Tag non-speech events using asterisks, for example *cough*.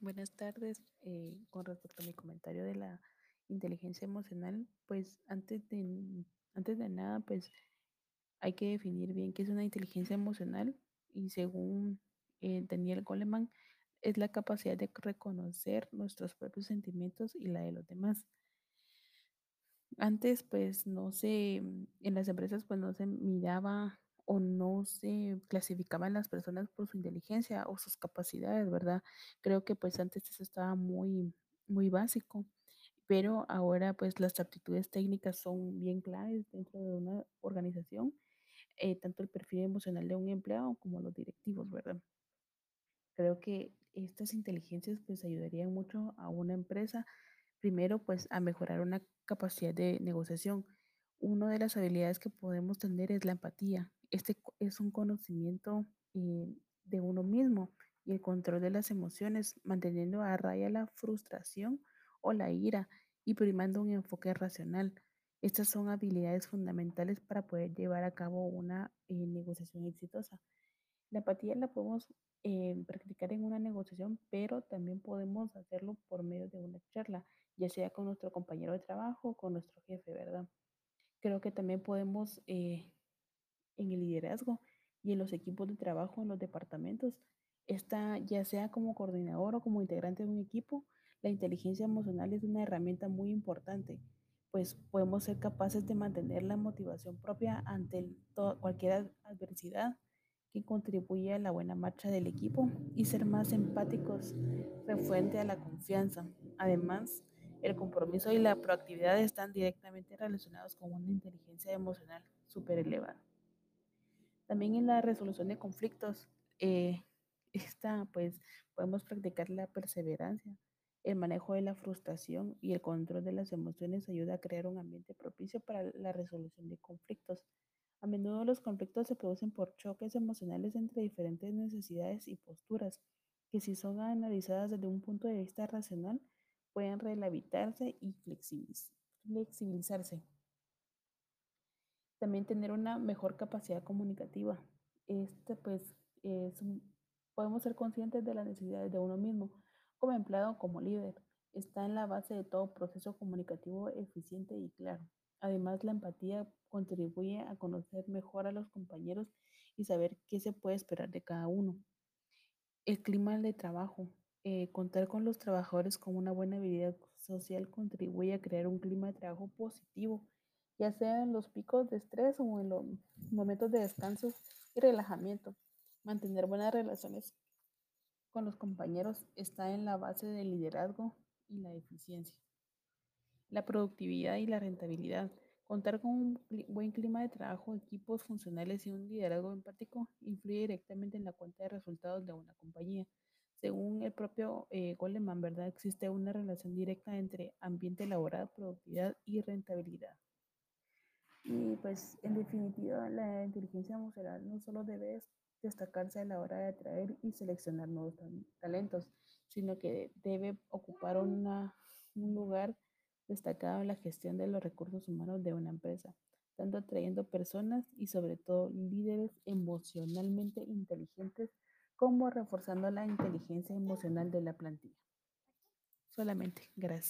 Buenas tardes. Eh, con respecto a mi comentario de la inteligencia emocional, pues antes de, antes de nada, pues hay que definir bien qué es una inteligencia emocional y según eh, Daniel Goleman, es la capacidad de reconocer nuestros propios sentimientos y la de los demás. Antes, pues no se, en las empresas, pues no se miraba o no se clasificaban las personas por su inteligencia o sus capacidades, ¿verdad? Creo que pues antes eso estaba muy, muy básico, pero ahora pues las aptitudes técnicas son bien claves dentro de una organización, eh, tanto el perfil emocional de un empleado como los directivos, ¿verdad? Creo que estas inteligencias pues ayudarían mucho a una empresa, primero pues a mejorar una capacidad de negociación. Una de las habilidades que podemos tener es la empatía. Este es un conocimiento eh, de uno mismo y el control de las emociones, manteniendo a raya la frustración o la ira y primando un enfoque racional. Estas son habilidades fundamentales para poder llevar a cabo una eh, negociación exitosa. La empatía la podemos eh, practicar en una negociación, pero también podemos hacerlo por medio de una charla, ya sea con nuestro compañero de trabajo o con nuestro jefe, ¿verdad? Creo que también podemos eh, en el liderazgo y en los equipos de trabajo, en los departamentos, está ya sea como coordinador o como integrante de un equipo, la inteligencia emocional es una herramienta muy importante, pues podemos ser capaces de mantener la motivación propia ante cualquier adversidad que contribuye a la buena marcha del equipo y ser más empáticos referente a la confianza. Además, el compromiso y la proactividad están directamente relacionados con una inteligencia emocional súper elevada. También en la resolución de conflictos, eh, *laughs* esta, pues podemos practicar la perseverancia, el manejo de la frustración y el control de las emociones ayuda a crear un ambiente propicio para la resolución de conflictos. A menudo los conflictos se producen por choques emocionales entre diferentes necesidades y posturas, que si son analizadas desde un punto de vista racional, pueden relativitarse y flexibilizarse. También tener una mejor capacidad comunicativa. Este, pues, es podemos ser conscientes de las necesidades de uno mismo, como empleado, como líder. Está en la base de todo proceso comunicativo eficiente y claro. Además, la empatía contribuye a conocer mejor a los compañeros y saber qué se puede esperar de cada uno. El clima de trabajo. Eh, contar con los trabajadores con una buena habilidad social contribuye a crear un clima de trabajo positivo, ya sea en los picos de estrés o en los momentos de descanso y relajamiento. Mantener buenas relaciones con los compañeros está en la base del liderazgo y la eficiencia la productividad y la rentabilidad. Contar con un buen clima de trabajo, equipos funcionales y un liderazgo empático influye directamente en la cuenta de resultados de una compañía. Según el propio eh, Goleman, ¿verdad? Existe una relación directa entre ambiente laboral, productividad y rentabilidad. Y pues en definitiva, la inteligencia emocional no solo debe destacarse a la hora de atraer y seleccionar nuevos talentos, sino que debe ocupar una, un lugar destacado en la gestión de los recursos humanos de una empresa, tanto atrayendo personas y sobre todo líderes emocionalmente inteligentes como reforzando la inteligencia emocional de la plantilla. Solamente, gracias.